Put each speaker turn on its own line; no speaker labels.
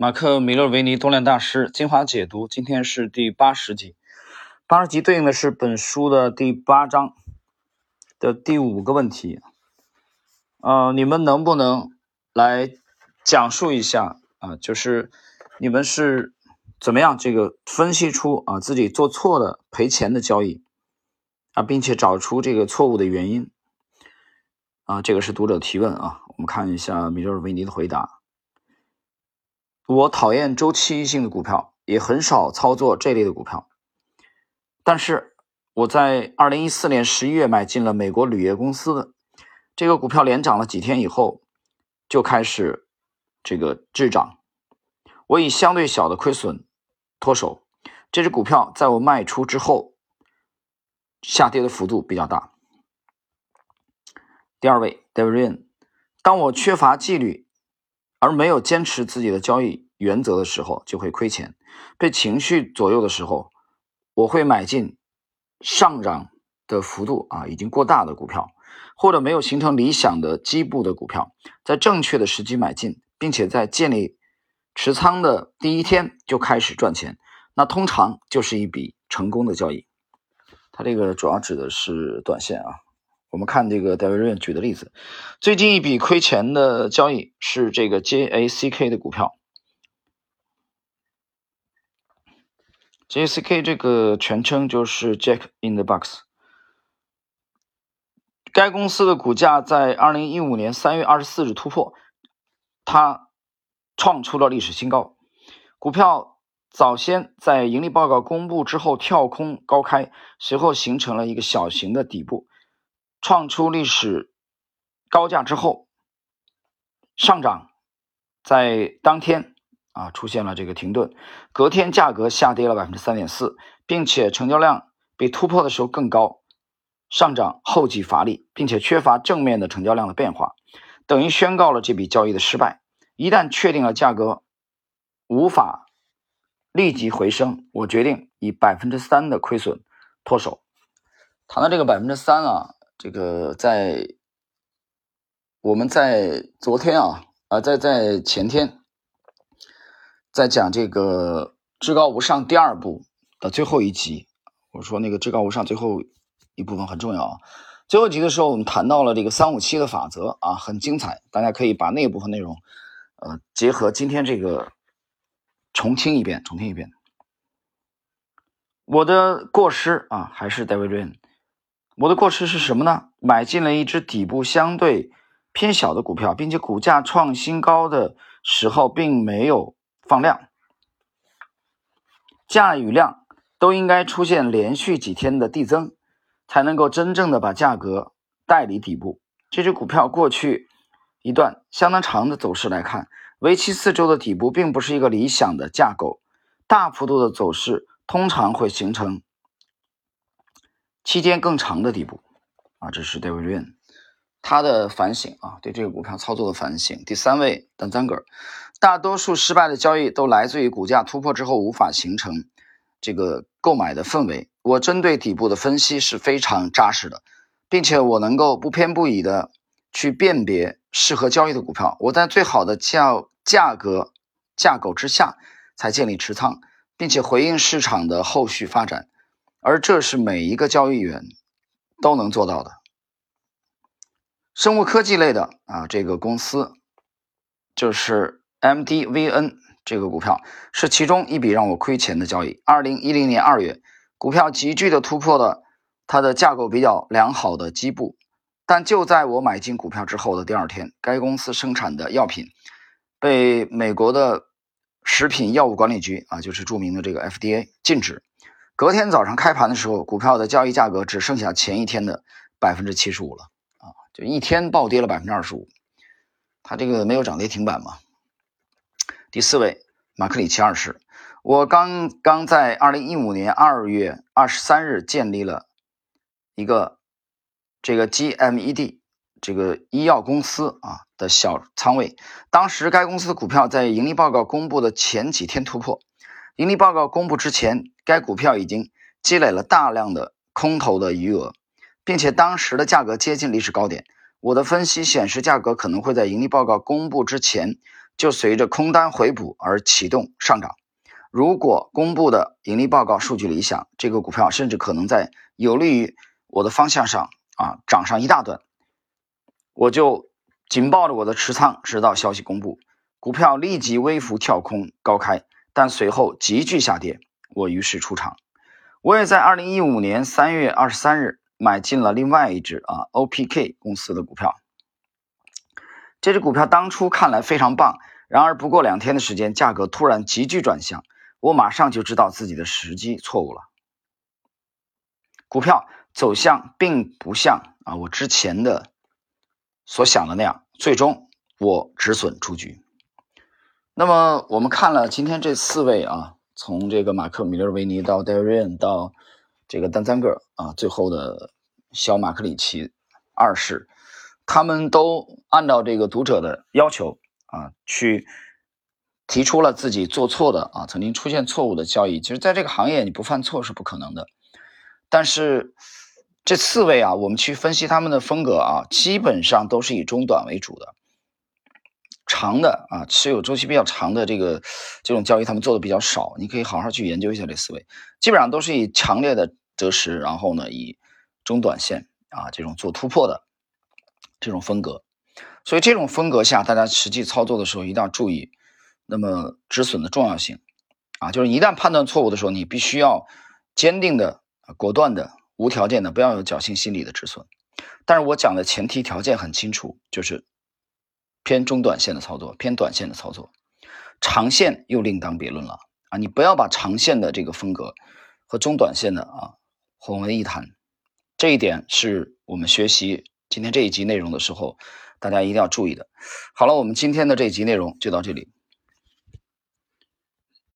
马克·米勒维尼多量大师精华解读，今天是第八十集。八十集对应的是本书的第八章的第五个问题。呃，你们能不能来讲述一下啊？就是你们是怎么样这个分析出啊自己做错的赔钱的交易啊，并且找出这个错误的原因啊？这个是读者提问啊。我们看一下米勒维尼的回答。我讨厌周期性的股票，也很少操作这类的股票。但是我在二零一四年十一月买进了美国铝业公司的这个股票，连涨了几天以后就开始这个滞涨。我以相对小的亏损脱手。这只股票在我卖出之后下跌的幅度比较大。第二位，David Ryan，当我缺乏纪律。而没有坚持自己的交易原则的时候，就会亏钱；被情绪左右的时候，我会买进上涨的幅度啊已经过大的股票，或者没有形成理想的基部的股票，在正确的时机买进，并且在建立持仓的第一天就开始赚钱，那通常就是一笔成功的交易。它这个主要指的是短线啊。我们看这个 David Ryan 举的例子，最近一笔亏钱的交易是这个 JACK 的股票。JCK 这个全称就是 Jack in the Box。该公司的股价在二零一五年三月二十四日突破，它创出了历史新高。股票早先在盈利报告公布之后跳空高开，随后形成了一个小型的底部。创出历史高价之后，上涨，在当天啊出现了这个停顿，隔天价格下跌了百分之三点四，并且成交量比突破的时候更高，上涨后继乏力，并且缺乏正面的成交量的变化，等于宣告了这笔交易的失败。一旦确定了价格无法立即回升，我决定以百分之三的亏损脱手。谈到这个百分之三啊。这个在我们在昨天啊啊在在前天在讲这个至高无上第二部的最后一集，我说那个至高无上最后一部分很重要啊。最后一集的时候，我们谈到了这个三五七的法则啊，很精彩，大家可以把那部分内容呃结合今天这个重听一遍，重听一遍。我的过失啊，还是 David Rain。我的过失是什么呢？买进了一只底部相对偏小的股票，并且股价创新高的时候并没有放量，价与量都应该出现连续几天的递增，才能够真正的把价格带离底部。这只股票过去一段相当长的走势来看，为期四周的底部并不是一个理想的架构，大幅度的走势通常会形成。期间更长的底部，啊，这是 David Ryan 他的反省啊，对这个股票操作的反省。第三位 Dan Zanger，大多数失败的交易都来自于股价突破之后无法形成这个购买的氛围。我针对底部的分析是非常扎实的，并且我能够不偏不倚的去辨别适合交易的股票。我在最好的价价格架构之下才建立持仓，并且回应市场的后续发展。而这是每一个交易员都能做到的。生物科技类的啊，这个公司就是 MDVN 这个股票是其中一笔让我亏钱的交易。二零一零年二月，股票急剧的突破了它的架构比较良好的基部，但就在我买进股票之后的第二天，该公司生产的药品被美国的食品药物管理局啊，就是著名的这个 FDA 禁止。隔天早上开盘的时候，股票的交易价格只剩下前一天的百分之七十五了啊！就一天暴跌了百分之二十五，它这个没有涨跌停板嘛。第四位，马克里奇二世，我刚刚在二零一五年二月二十三日建立了一个这个 GMED 这个医药公司啊的小仓位，当时该公司的股票在盈利报告公布的前几天突破。盈利报告公布之前，该股票已经积累了大量的空头的余额，并且当时的价格接近历史高点。我的分析显示，价格可能会在盈利报告公布之前就随着空单回补而启动上涨。如果公布的盈利报告数据理想，这个股票甚至可能在有利于我的方向上啊涨上一大段，我就紧抱着我的持仓，直到消息公布，股票立即微幅跳空高开，但随后急剧下跌，我于是出场。我也在二零一五年三月二十三日买进了另外一只啊 OPK 公司的股票，这只股票当初看来非常棒，然而不过两天的时间，价格突然急剧转向。我马上就知道自己的时机错误了，股票走向并不像啊我之前的所想的那样，最终我止损出局。那么我们看了今天这四位啊，从这个马克·米勒维尼到戴瑞恩到这个丹赞格啊，最后的小马克里奇二世，他们都按照这个读者的要求啊去。提出了自己做错的啊，曾经出现错误的交易。其实，在这个行业，你不犯错是不可能的。但是，这四位啊，我们去分析他们的风格啊，基本上都是以中短为主的，长的啊，持有周期比较长的这个这种交易，他们做的比较少。你可以好好去研究一下这四位，基本上都是以强烈的择时，然后呢，以中短线啊这种做突破的这种风格。所以，这种风格下，大家实际操作的时候一定要注意。那么止损的重要性，啊，就是一旦判断错误的时候，你必须要坚定的、果断的、无条件的，不要有侥幸心理的止损。但是我讲的前提条件很清楚，就是偏中短线的操作，偏短线的操作，长线又另当别论了啊！你不要把长线的这个风格和中短线的啊混为一谈，这一点是我们学习今天这一集内容的时候，大家一定要注意的。好了，我们今天的这一集内容就到这里。